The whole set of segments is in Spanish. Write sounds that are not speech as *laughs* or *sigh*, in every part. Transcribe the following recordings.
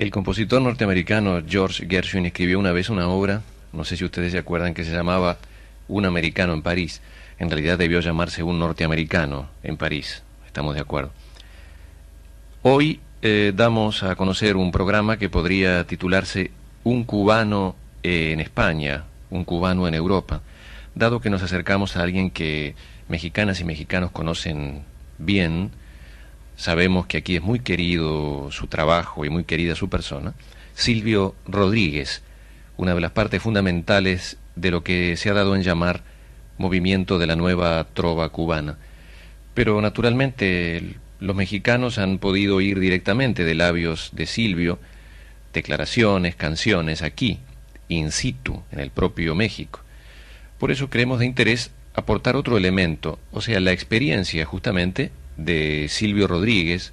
El compositor norteamericano George Gershwin escribió una vez una obra, no sé si ustedes se acuerdan, que se llamaba Un americano en París. En realidad debió llamarse Un norteamericano en París. Estamos de acuerdo. Hoy eh, damos a conocer un programa que podría titularse Un cubano en España, un cubano en Europa, dado que nos acercamos a alguien que mexicanas y mexicanos conocen bien, sabemos que aquí es muy querido su trabajo y muy querida su persona, Silvio Rodríguez, una de las partes fundamentales de lo que se ha dado en llamar movimiento de la nueva trova cubana. Pero naturalmente los mexicanos han podido oír directamente de labios de Silvio declaraciones, canciones aquí, in situ, en el propio México. Por eso creemos de interés aportar otro elemento, o sea, la experiencia justamente de Silvio Rodríguez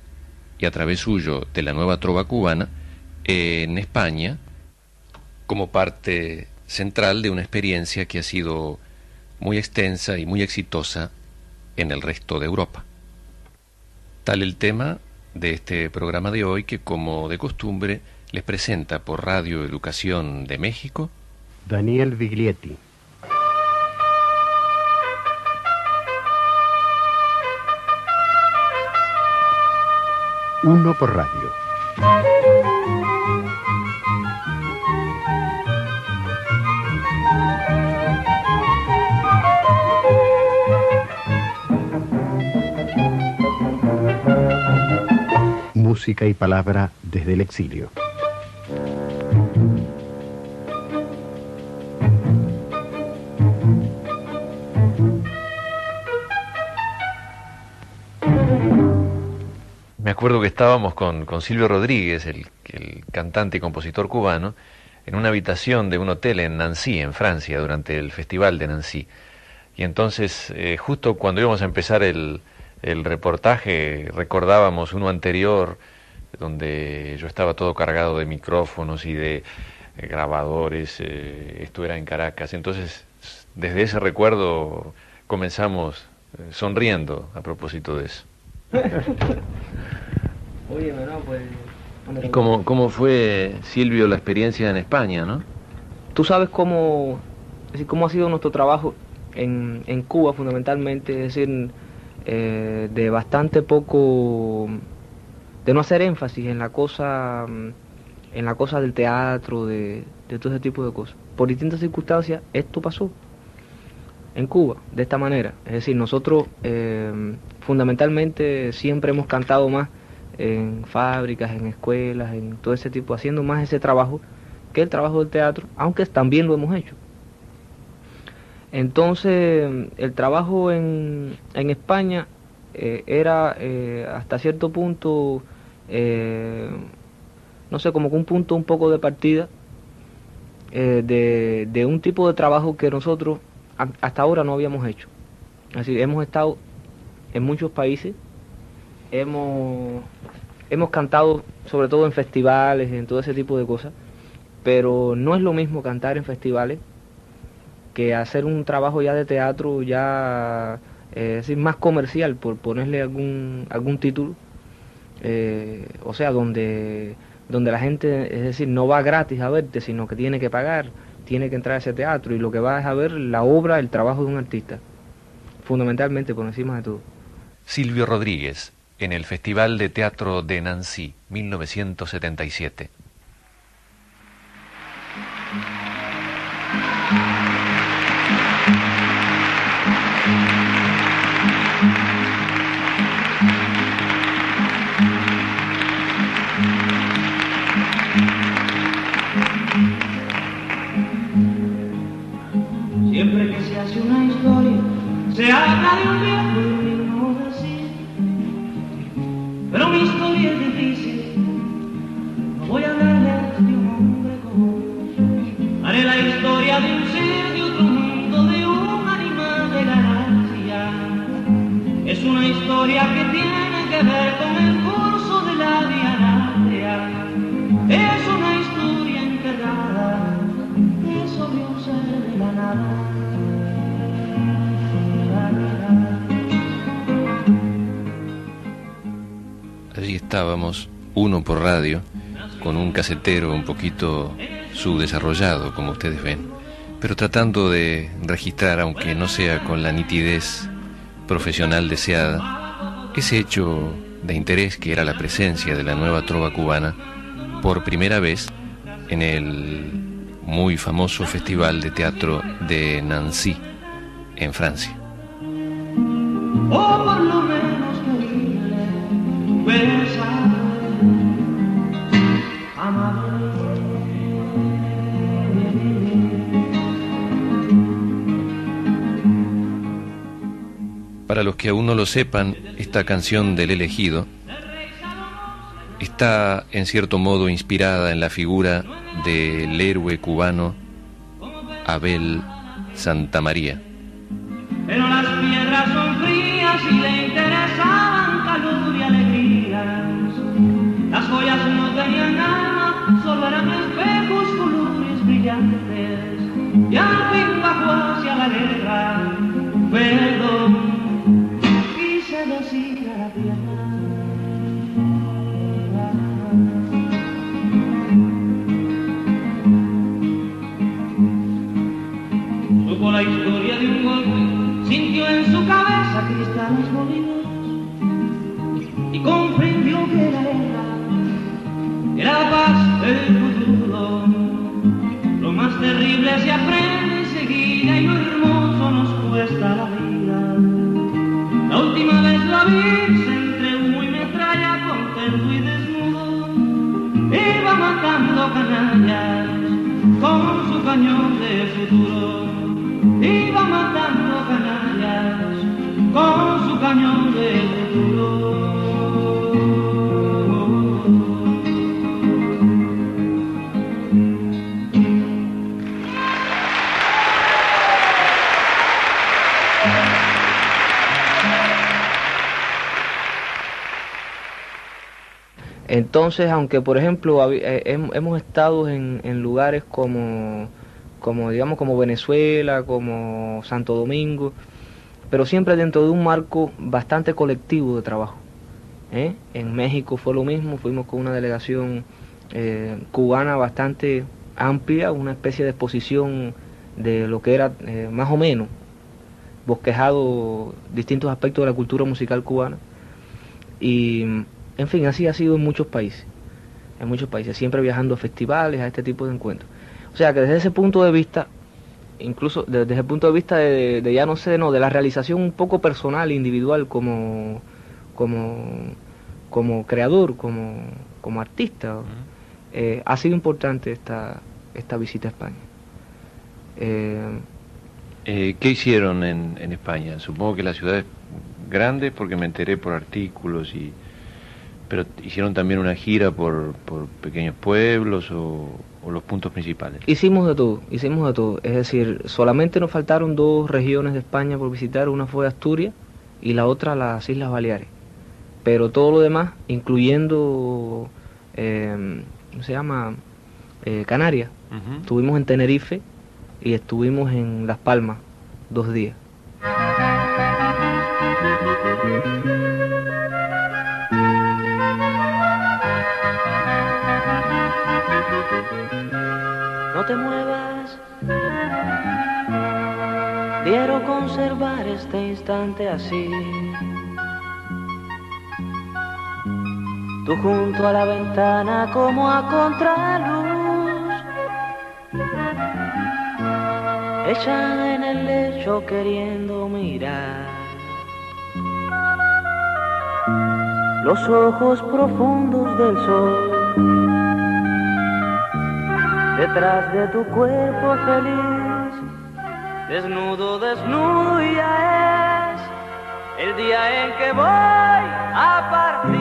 y a través suyo de la nueva trova cubana en España como parte central de una experiencia que ha sido muy extensa y muy exitosa en el resto de Europa. Tal el tema de este programa de hoy que como de costumbre les presenta por Radio Educación de México Daniel Viglietti. Uno por radio. Música y palabra desde el exilio. Acuerdo que estábamos con, con Silvio Rodríguez, el, cantante y compositor cubano, en una habitación de un hotel en Nancy, en Francia, durante el Festival de Nancy. Y entonces, eh, justo cuando íbamos a empezar el, el, reportaje, recordábamos uno anterior, donde yo estaba todo cargado de micrófonos y de eh, grabadores, eh, esto era en Caracas. Entonces, desde ese recuerdo comenzamos sonriendo a propósito de eso. *laughs* Oye, no, pues... ¿Y cómo, cómo fue, Silvio, la experiencia en España, no? Tú sabes cómo, es decir, cómo ha sido nuestro trabajo en, en Cuba, fundamentalmente, es decir, eh, de bastante poco, de no hacer énfasis en la cosa, en la cosa del teatro, de, de todo ese tipo de cosas. Por distintas circunstancias, esto pasó en Cuba, de esta manera. Es decir, nosotros eh, fundamentalmente siempre hemos cantado más en fábricas, en escuelas, en todo ese tipo, haciendo más ese trabajo que el trabajo del teatro, aunque también lo hemos hecho. Entonces, el trabajo en, en España eh, era eh, hasta cierto punto, eh, no sé, como que un punto un poco de partida de, de un tipo de trabajo que nosotros hasta ahora no habíamos hecho. Así, hemos estado en muchos países, hemos, hemos cantado sobre todo en festivales, en todo ese tipo de cosas, pero no es lo mismo cantar en festivales que hacer un trabajo ya de teatro ya eh, decir, más comercial, por ponerle algún, algún título, eh, o sea, donde, donde la gente, es decir, no va gratis a verte, sino que tiene que pagar tiene que entrar a ese teatro y lo que va es a ver la obra, el trabajo de un artista, fundamentalmente por encima de todo. Silvio Rodríguez, en el Festival de Teatro de Nancy, 1977. Estábamos, uno por radio, con un casetero un poquito subdesarrollado, como ustedes ven, pero tratando de registrar, aunque no sea con la nitidez profesional deseada, ese hecho de interés que era la presencia de la nueva trova cubana por primera vez en el muy famoso Festival de Teatro de Nancy, en Francia. o por lo menos queríale besar, Para los que aún no lo sepan, esta canción del elegido está en cierto modo inspirada en la figura del héroe cubano Abel Santamaría. Pero las piedras hacia la guerra, perdón, canallas con su cañón de futuro. Iba matando canallas Entonces, aunque por ejemplo eh, hem- hemos estado en, lugares como, digamos como Venezuela, como Santo Domingo, pero siempre dentro de un marco bastante colectivo de trabajo. ¿eh? En México fue lo mismo, fuimos con una delegación eh, cubana bastante amplia, una especie de exposición de lo que era más o menos bosquejado distintos aspectos de la cultura musical cubana. Y, en fin, así ha sido en muchos países. En muchos países, siempre viajando a festivales, a este tipo de encuentros. O sea que desde ese punto de vista, incluso de- desde el punto de vista de, de ya no sé, no, de la realización un poco personal, individual, como, como, como creador, como, como artista, eh, ha sido importante esta, esta visita a España. Eh, Eh, ¿Qué hicieron en, en España? Supongo que la ciudad es grande porque me enteré por artículos y... Pero hicieron también una gira por, por pequeños pueblos o, o los puntos principales. Hicimos de todo, hicimos de todo. Es decir, solamente nos faltaron dos regiones de España por visitar. Una fue Asturias y la otra las Islas Baleares. Pero todo lo demás, incluyendo, eh, ¿cómo se llama? Eh, Canarias. Estuvimos en Tenerife y estuvimos en Las Palmas dos días. Así. Tú junto a la ventana como a contraluz. Echada en el lecho queriendo mirar. Los ojos profundos del sol detrás de tu cuerpo feliz. Desnudo, desnudo y ya es el día en que voy a partir.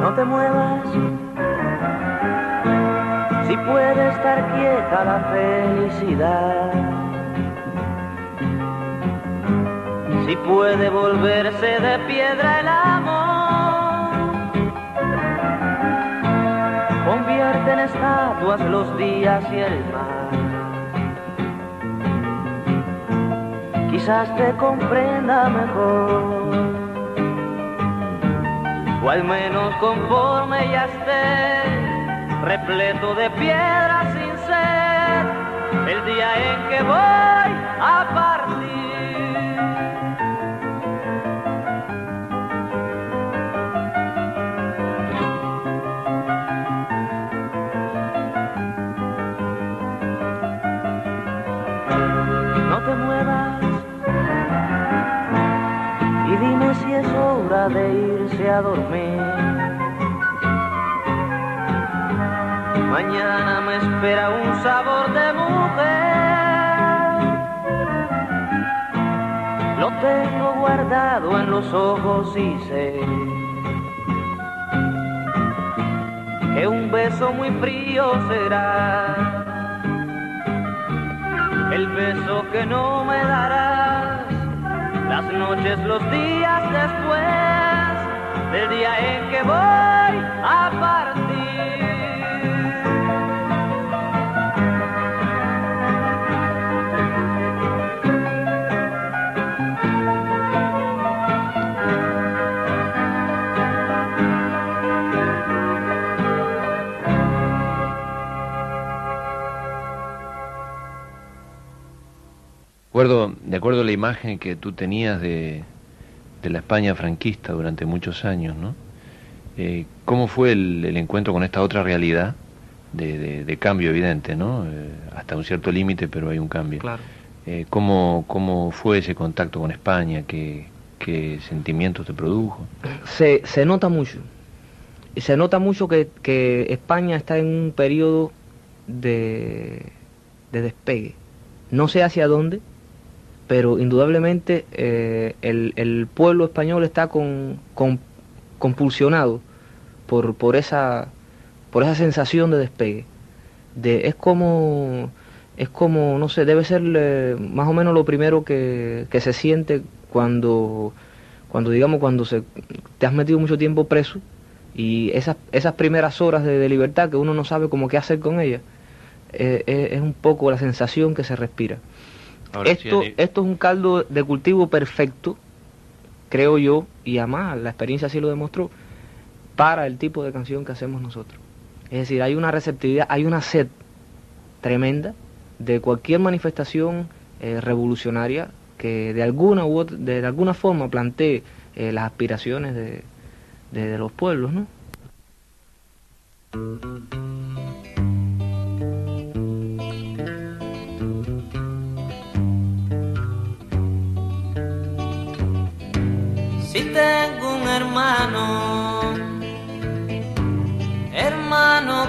No te muevas. Si puede estar quieta la felicidad. Si puede volverse de piedra el amor. Convierte en estatuas los días y el mar. Quizás te comprenda mejor, o al menos conforme ya esté, repleto de piedras sin ser, el día en que voy a partir. Hora de irse a dormir. Mañana me espera un sabor de mujer. Lo tengo guardado en los ojos y sé que un beso muy frío será el beso que no me darás, las noches, los días después del día en que voy a partir. De acuerdo a la imagen que tú tenías de, de la España franquista durante muchos años, ¿no? Eh, ¿Cómo fue el, el encuentro con esta otra realidad de, de- de cambio evidente, ¿no? Eh, hasta un cierto límite, pero hay un cambio. Claro. Eh, ¿cómo, ¿Cómo fue ese contacto con España? ¿Qué, qué sentimientos te produjo? se, se nota mucho. Y se nota mucho que, que España está en un periodo de, de despegue. No sé hacia dónde, pero indudablemente eh, el, pueblo español está con, con- compulsionado por, por, esa, por esa sensación de despegue. De, es como, es como, no sé, debe ser eh, más o menos lo primero que, que se siente cuando, cuando digamos, cuando se, te has metido mucho tiempo preso y esas, esas primeras horas de, libertad que uno no sabe cómo qué hacer con ellas, eh, es un poco la sensación que se respira. Ahora, esto, sí, esto es un caldo de cultivo perfecto, creo yo, y además la experiencia así lo demostró, para el tipo de canción que hacemos nosotros. Es decir, hay una receptividad, hay una sed tremenda de cualquier manifestación eh, revolucionaria que de alguna u otra, de, de alguna forma plantee eh, las aspiraciones de, de- de los pueblos, ¿no?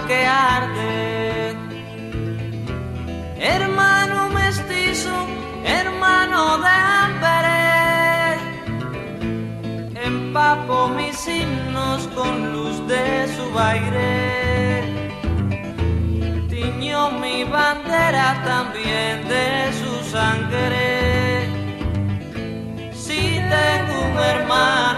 Que arde, hermano mestizo, hermano de hambre, empapo mis himnos con luz de su baile, tiñó mi bandera también de su sangre. Si tengo un hermano,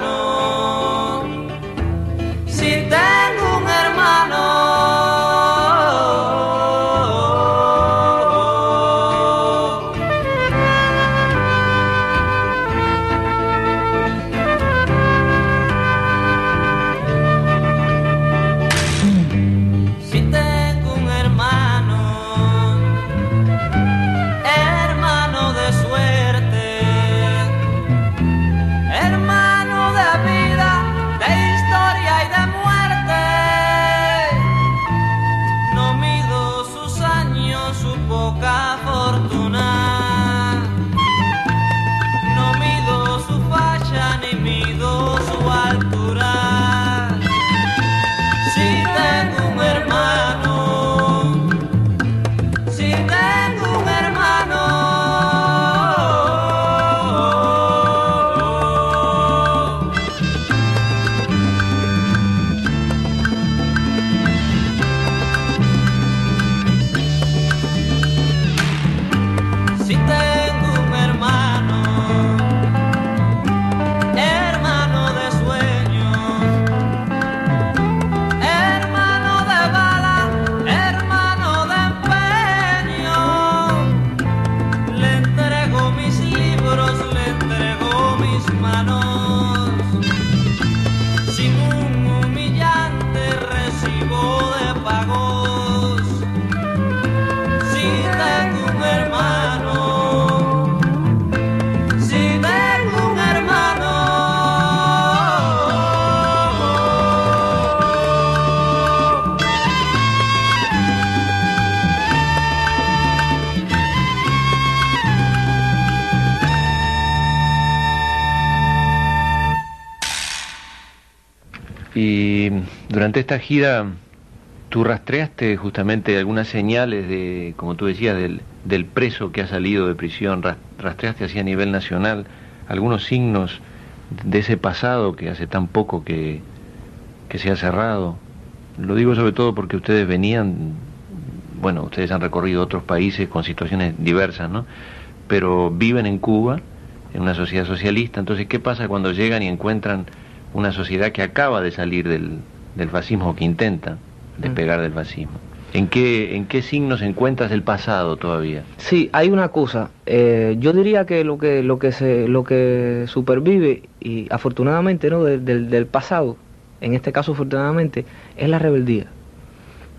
durante esta gira, tú rastreaste justamente algunas señales de, como tú decías, del, del preso que ha salido de prisión, ras- rastreaste así a nivel nacional algunos signos de ese pasado que hace tan poco que, que se ha cerrado. Lo digo sobre todo porque ustedes venían, bueno, ustedes han recorrido otros países con situaciones diversas, ¿no? Pero viven en Cuba, en una sociedad socialista, entonces, ¿qué pasa cuando llegan y encuentran una sociedad que acaba de salir del, del fascismo, que intenta despegar del fascismo? ¿En qué, ¿En qué signos encuentras el pasado todavía? Sí, hay una cosa. eh, yo diría que lo que lo que se lo que supervive y afortunadamente no del, del- del pasado, en este caso afortunadamente, es la rebeldía.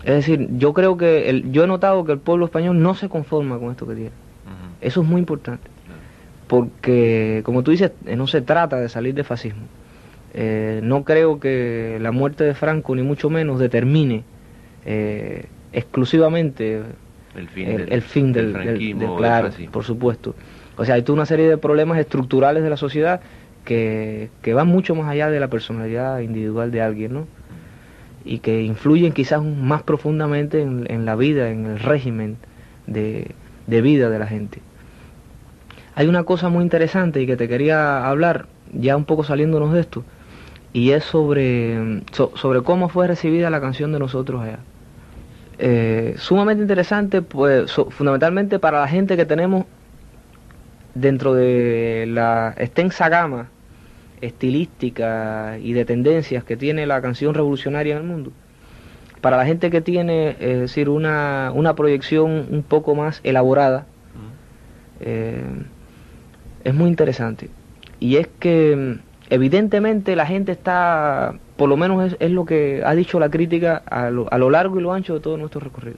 Es decir, yo creo que el, yo he notado que el pueblo español no se conforma con esto que tiene. Eso es muy importante. Porque, como tú dices, no se trata de salir del fascismo. Eh, no creo que la muerte de Franco, ni mucho menos, determine eh, exclusivamente El fin el, del, el fin del, del del- franquismo del- claro, por supuesto. O sea, hay toda una serie de problemas estructurales de la sociedad que, que van mucho más allá de la personalidad individual de alguien, ¿no? Y que influyen quizás más profundamente en, en la vida, en el régimen de, de vida de la gente. Hay una cosa muy interesante y que te quería hablar, ya un poco saliéndonos de esto, y es sobre, so- sobre cómo fue recibida la canción de nosotros allá eh, sumamente interesante, pues so- fundamentalmente para la gente que tenemos dentro de la extensa gama estilística y de tendencias que tiene la canción revolucionaria en el mundo. Para la gente que tiene, es decir, una, una proyección un poco más elaborada, eh, es muy interesante. Y es que evidentemente la gente está, por lo menos es, lo que ha dicho la crítica a lo, largo y lo ancho de todo nuestro recorrido.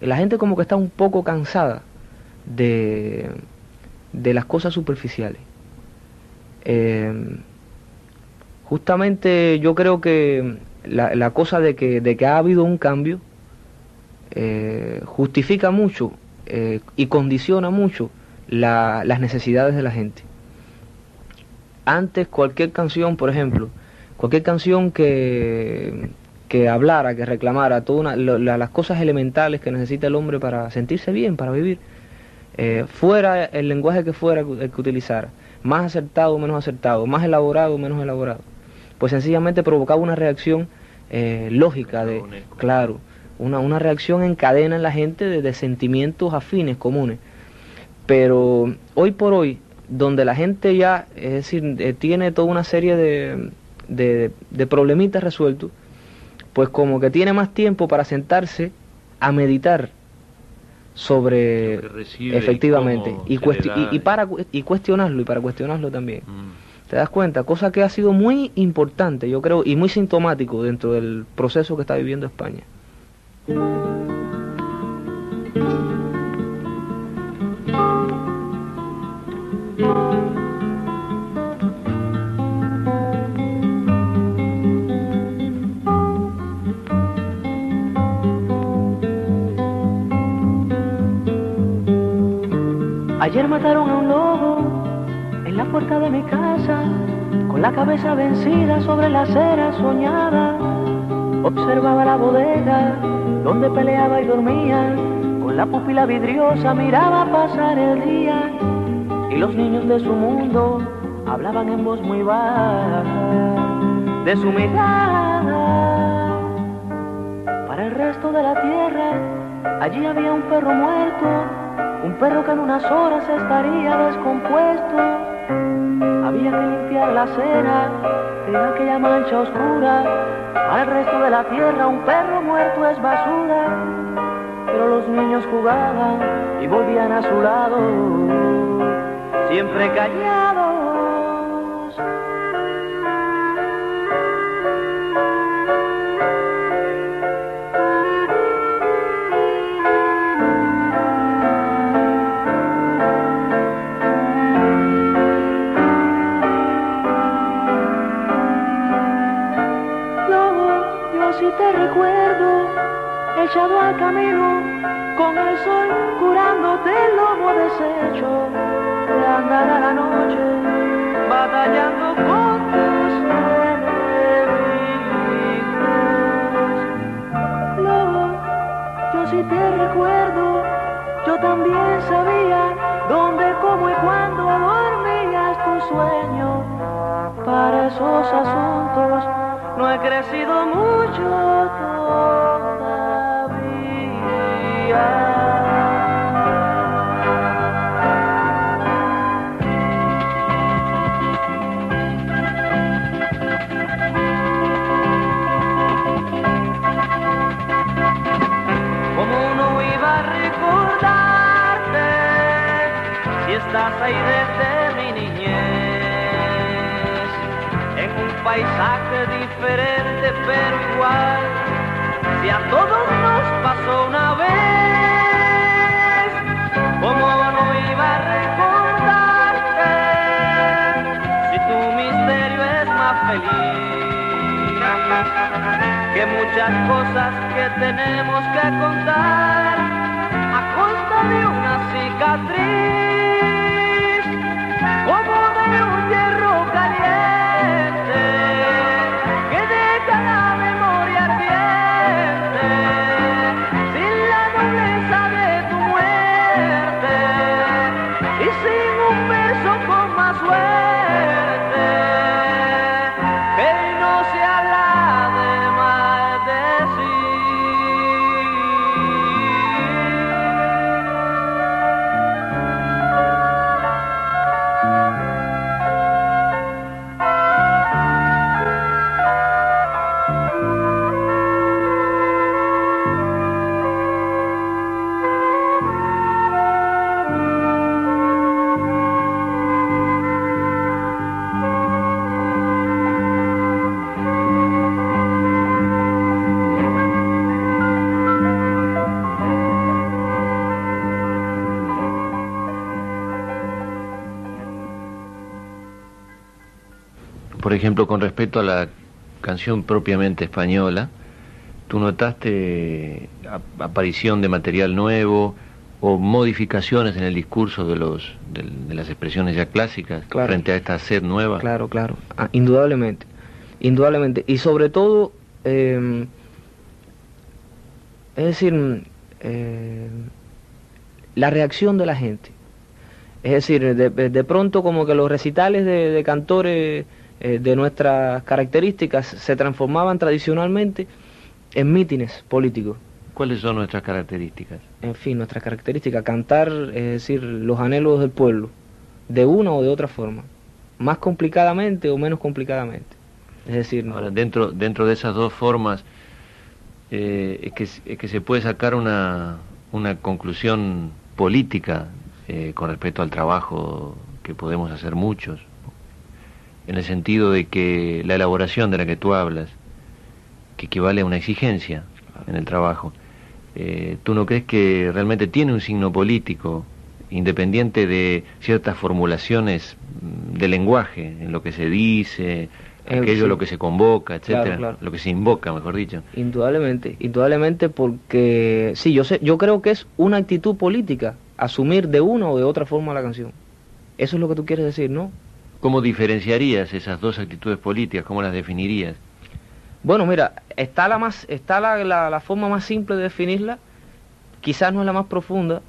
La gente como que está un poco cansada de, las cosas superficiales. Eh, justamente yo creo que la, cosa de que, ha habido un cambio eh, justifica mucho eh, y condiciona mucho la- las necesidades de la gente. Antes cualquier canción, por ejemplo, cualquier canción que, que hablara, que reclamara todas la- las cosas elementales que necesita el hombre para sentirse bien, para vivir, eh, fuera el lenguaje que fuera el que utilizara, más acertado o menos acertado, más elaborado o menos elaborado, pues sencillamente provocaba una reacción eh, lógica de, claro, una, una reacción en cadena en la gente de, de sentimientos afines, comunes. Pero hoy por hoy, donde la gente ya, es decir, eh, tiene toda una serie de, de, de problemitas resueltos, pues como que tiene más tiempo para sentarse a meditar sobre recibe efectivamente y, da. y, y para y cuestionarlo y para cuestionarlo también Mm. te das cuenta cosa que ha sido muy importante yo creo y muy sintomático dentro del proceso que está viviendo España Ayer mataron a un lobo en la puerta de mi casa, con la cabeza vencida sobre la acera soñada. Observaba la bodega donde peleaba y dormía, con la pupila vidriosa miraba pasar el día. Y los niños de su mundo hablaban en voz muy baja de su mirada. Para el resto de la tierra, allí había un perro muerto, un perro que en unas horas estaría descompuesto. Había que limpiar la acera de aquella mancha oscura. El resto de la tierra, un perro muerto es basura. Pero los niños jugaban y volvían a su lado, siempre callados. echado al camino, con el sol curándote el lomo deshecho, de andar la noche, batallando con tus enemigos. Lobo, yo sí te recuerdo, yo también sabía dónde, cómo y cuándo dormías tu sueño. Para esos asuntos no he crecido mucho. Ejemplo, con respecto a la canción propiamente española, ¿tú notaste ap- aparición de material nuevo o modificaciones en el discurso de, los, del- de, las expresiones ya clásicas Claro. frente a esta sed nueva? Claro, claro, Ah, indudablemente, indudablemente. Y sobre todo, eh, es decir, eh, la reacción de la gente. Es decir, de, de pronto como que los recitales de, de cantores eh, de nuestras características se transformaban tradicionalmente en mítines políticos. ¿Cuáles son nuestras características? En fin, nuestras características, cantar, es decir, los anhelos del pueblo, de una o de otra forma, más complicadamente o menos complicadamente. Es decir, no- Ahora, dentro, dentro de esas dos formas, eh, es, que, es que se puede sacar una, una conclusión política eh, con respecto al trabajo que podemos hacer muchos, en el sentido de que la elaboración de la que tú hablas, que equivale a una exigencia en el trabajo, eh, ¿tú no crees que realmente tiene un signo político independiente de ciertas formulaciones mm, de lenguaje, en lo que se dice, Eh, aquello sí. lo que se convoca, etcétera, Claro, claro. lo que se invoca, mejor dicho. Indudablemente, indudablemente porque sí, yo sé, yo creo que es una actitud política asumir de una o de otra forma la canción. Eso es lo que tú quieres decir, ¿no? ¿Cómo diferenciarías esas dos actitudes políticas? ¿Cómo las definirías? Bueno, mira, está la más, está la, la, la forma más simple de definirla, quizás no es la más profunda,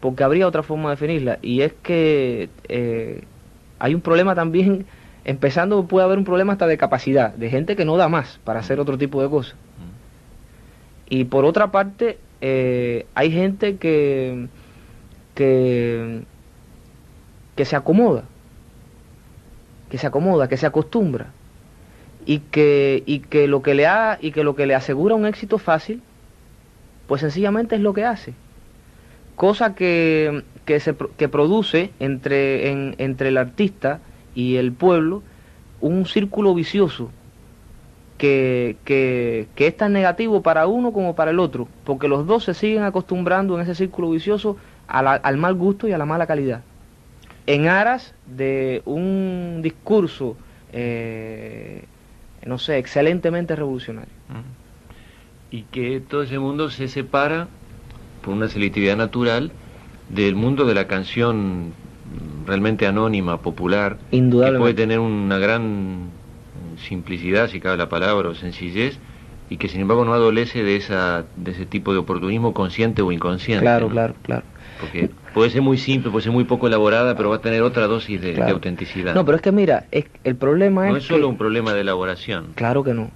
porque habría otra forma de definirla, y es que eh, hay un problema también, empezando puede haber un problema hasta de capacidad, de gente que no da más para hacer otro tipo de cosas. Y por otra parte, eh, hay gente que, que, que se acomoda, que se acomoda, que se acostumbra y que, y que lo que le ha, y que lo que le asegura un éxito fácil, pues sencillamente es lo que hace. Cosa que, que, se, que produce entre, en- entre el artista y el pueblo un círculo vicioso que, que, que es tan negativo para uno como para el otro, porque los dos se siguen acostumbrando en ese círculo vicioso al mal gusto y a la mala calidad, en aras de un discurso, eh, no sé, excelentemente revolucionario. Y que todo ese mundo se separa por una selectividad natural del mundo de la canción realmente anónima, popular, que puede tener una gran simplicidad, si cabe la palabra, o sencillez, y que sin embargo no adolece de, esa, de ese tipo de oportunismo consciente o inconsciente. Claro, ¿no? claro, claro. Porque puede ser muy simple, puede ser muy poco elaborada, pero va a tener otra dosis de, autenticidad. No, pero es que mira, es, el problema No es es solo que- un problema de elaboración. Claro que no.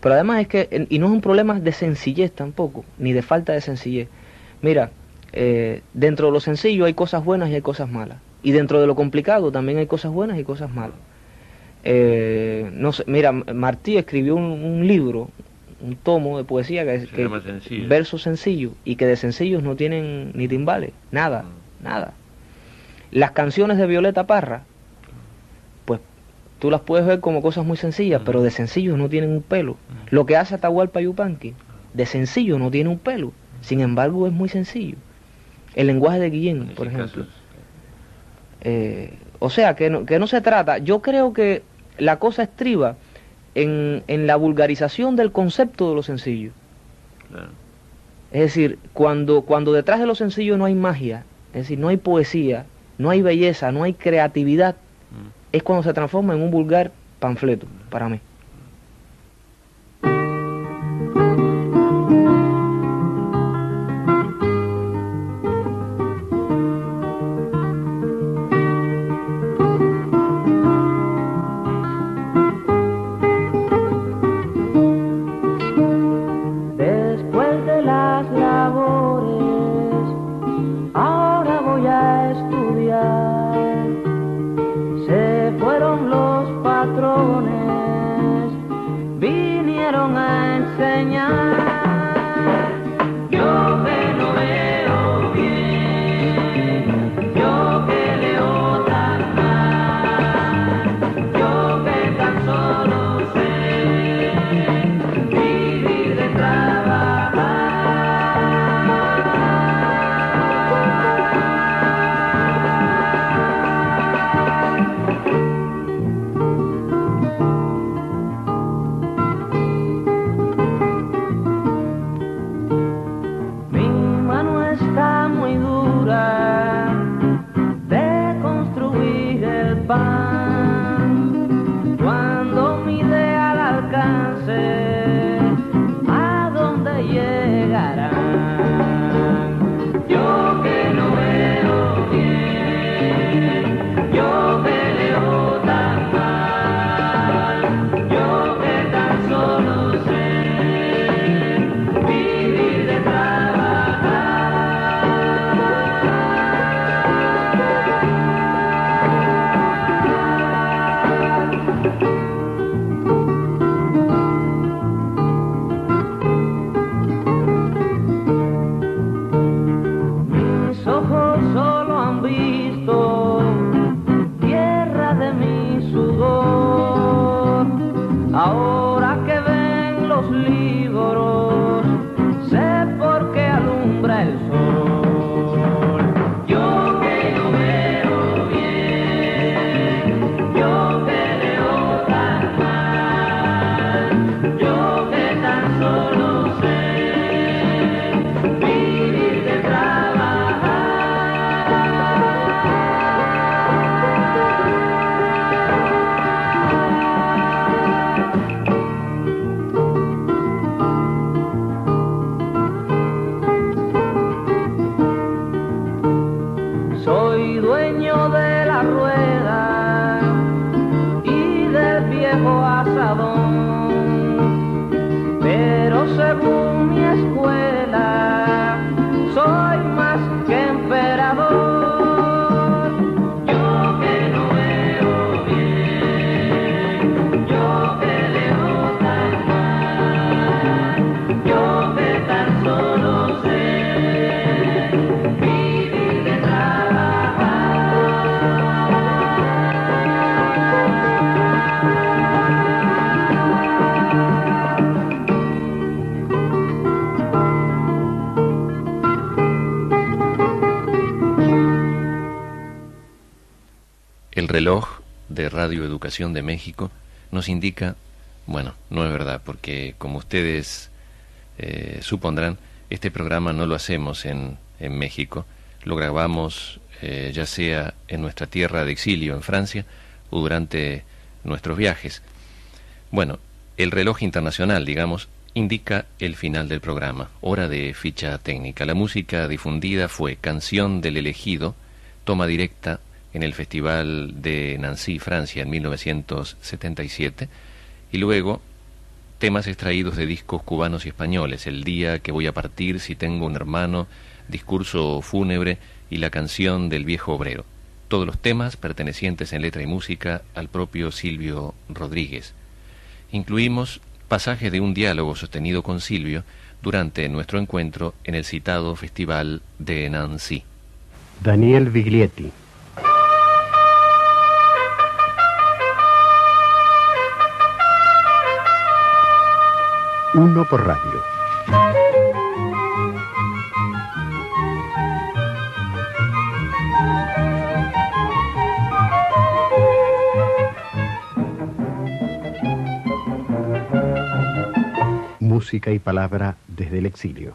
Pero además es que, y no es un problema de sencillez tampoco, ni de falta de sencillez. Mira, eh, dentro de lo sencillo hay cosas buenas y hay cosas malas. Y dentro de lo complicado también hay cosas buenas y cosas malas. Eh, no sé, mira, Martí escribió un, un libro, un tomo de poesía que es que- Sencillo. versos sencillos y que de sencillos no tienen ni timbales, nada, Mm. nada. Las canciones de Violeta Parra, pues tú las puedes ver como cosas muy sencillas, Mm. pero de sencillos no tienen un pelo. Lo que hace Atahualpa Yupanqui, de sencillo no tiene un pelo, sin embargo es muy sencillo. El lenguaje de Guillén, por ejemplo. Eh, o sea, que no, que no se trata, yo creo que la cosa estriba en, en la vulgarización del concepto de lo sencillo. claro. Es decir, cuando, cuando detrás de lo sencillo no hay magia, es decir, no hay poesía, no hay belleza, no hay creatividad, Mm. es cuando se transforma en un vulgar panfleto, para mí. Reloj de Radio Educación de México nos indica, bueno, no es verdad, porque como ustedes eh, supondrán, este programa no lo hacemos en, en México, lo grabamos eh, ya sea en nuestra tierra de exilio en Francia o durante nuestros viajes. Bueno, el reloj internacional, digamos, indica el final del programa, hora de ficha técnica. La música difundida fue Canción del elegido, toma directa en el Festival de Nancy, Francia, en 1977, y luego temas extraídos de discos cubanos y españoles, El día que voy a partir, Si tengo un hermano, Discurso fúnebre y la canción del viejo obrero. Todos los temas pertenecientes en letra y música al propio Silvio Rodríguez. Incluimos pasajes de un diálogo sostenido con Silvio durante nuestro encuentro en el citado Festival de Nancy. Daniel Viglietti. Uno por radio. Música y palabra desde el exilio.